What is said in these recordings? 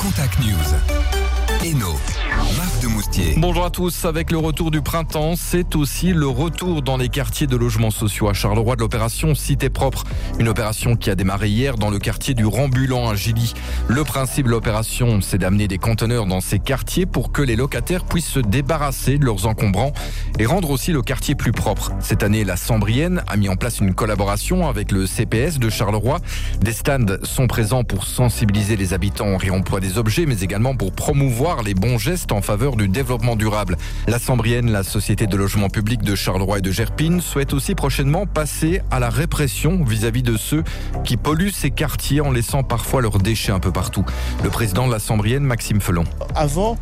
Contact News. Eno, de Moustier. Bonjour à tous. Avec le retour du printemps, c'est aussi le retour dans les quartiers de logements sociaux à Charleroi de l'opération Cité Propre. Une opération qui a démarré hier dans le quartier du Rambulan à Gilly. Le principe de l'opération, c'est d'amener des conteneurs dans ces quartiers pour que les locataires puissent se débarrasser de leurs encombrants et rendre aussi le quartier plus propre. Cette année, la Sambrienne a mis en place une collaboration avec le CPS de Charleroi. Des stands sont présents pour sensibiliser les habitants au réemploi des objets, mais également pour promouvoir les bons gestes en faveur du développement durable. La Sambrienne, la société de logement public de Charleroi et de Gerpine, souhaite aussi prochainement passer à la répression vis-à-vis de ceux qui polluent ces quartiers en laissant parfois leurs déchets un peu partout. Le président de la Sambrienne, Maxime Felon. Avant,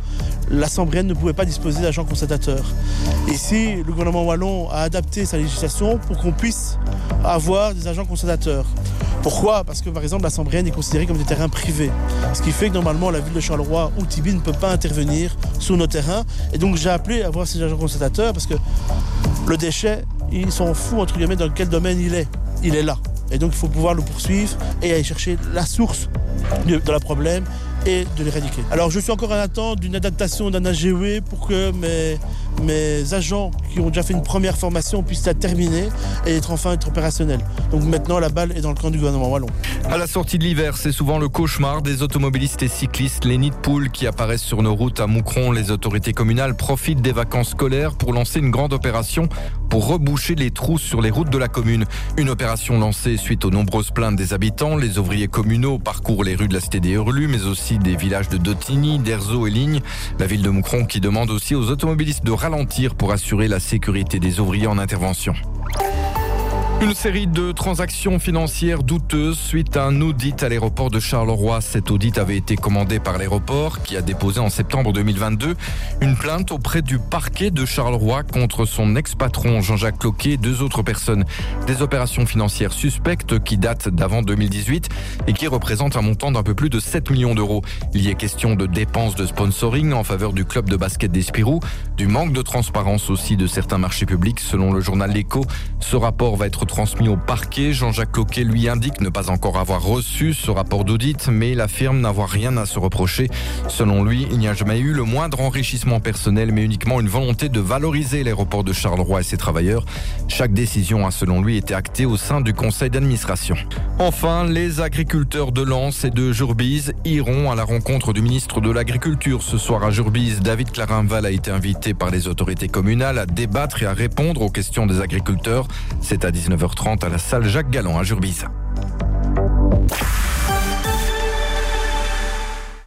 la Sambrienne ne pouvait pas disposer d'agents constatateurs. Ici, le gouvernement wallon a adapté sa législation pour qu'on puisse avoir des agents constatateurs. Pourquoi? Parce que par exemple la Sambrienne est considérée comme des terrains privés. Ce qui fait que normalement la ville de Charleroi ou Tibi ne peut pas intervenir sur nos terrains. Et donc j'ai appelé à voir ces agents constatateurs parce que le déchet, ils s'en fout entre guillemets dans quel domaine il est. Il est là. Et donc il faut pouvoir le poursuivre et aller chercher la source de la problème et de l'éradiquer. Alors je suis encore en attente d'une adaptation d'un AGV pour que mes, mes agents qui ont déjà fait une première formation puissent la terminer et être enfin être opérationnels. Donc maintenant la balle est dans le camp du gouvernement wallon. À la sortie de l'hiver, c'est souvent le cauchemar des automobilistes et cyclistes, les nids de poules qui apparaissent sur nos routes à Moucron. Les autorités communales profitent des vacances scolaires pour lancer une grande opération pour reboucher les trous sur les routes de la commune. Une opération lancée suite aux nombreuses plaintes des habitants. Les ouvriers communaux parcourent les rues de la cité des Hurlus, mais aussi des villages de Dotigny, d'Erzo et Ligne. La ville de Moucron qui demande aussi aux automobilistes de ralentir pour assurer la sécurité des ouvriers en intervention. Une série de transactions financières douteuses suite à un audit à l'aéroport de Charleroi. Cet audit avait été commandé par l'aéroport qui a déposé en septembre 2022 une plainte auprès du parquet de Charleroi contre son ex-patron Jean-Jacques Cloquet et deux autres personnes. Des opérations financières suspectes qui datent d'avant 2018 et qui représentent un montant d'un peu plus de 7 millions d'euros. Il y est question de dépenses de sponsoring en faveur du club de basket d'Espirou, du manque de transparence aussi de certains marchés publics selon le journal L'Echo. Ce rapport va être transmis au parquet. Jean-Jacques Coquet lui indique ne pas encore avoir reçu ce rapport d'audit, mais il affirme n'avoir rien à se reprocher. Selon lui, il n'y a jamais eu le moindre enrichissement personnel, mais uniquement une volonté de valoriser l'aéroport de Charleroi et ses travailleurs. Chaque décision a selon lui été actée au sein du conseil d'administration. Enfin, les agriculteurs de Lens et de Jurbise iront à la rencontre du ministre de l'Agriculture ce soir à Jurbise. David Clarinval a été invité par les autorités communales à débattre et à répondre aux questions des agriculteurs. C'est à 19h30 à la salle Jacques Galland à Jurbise.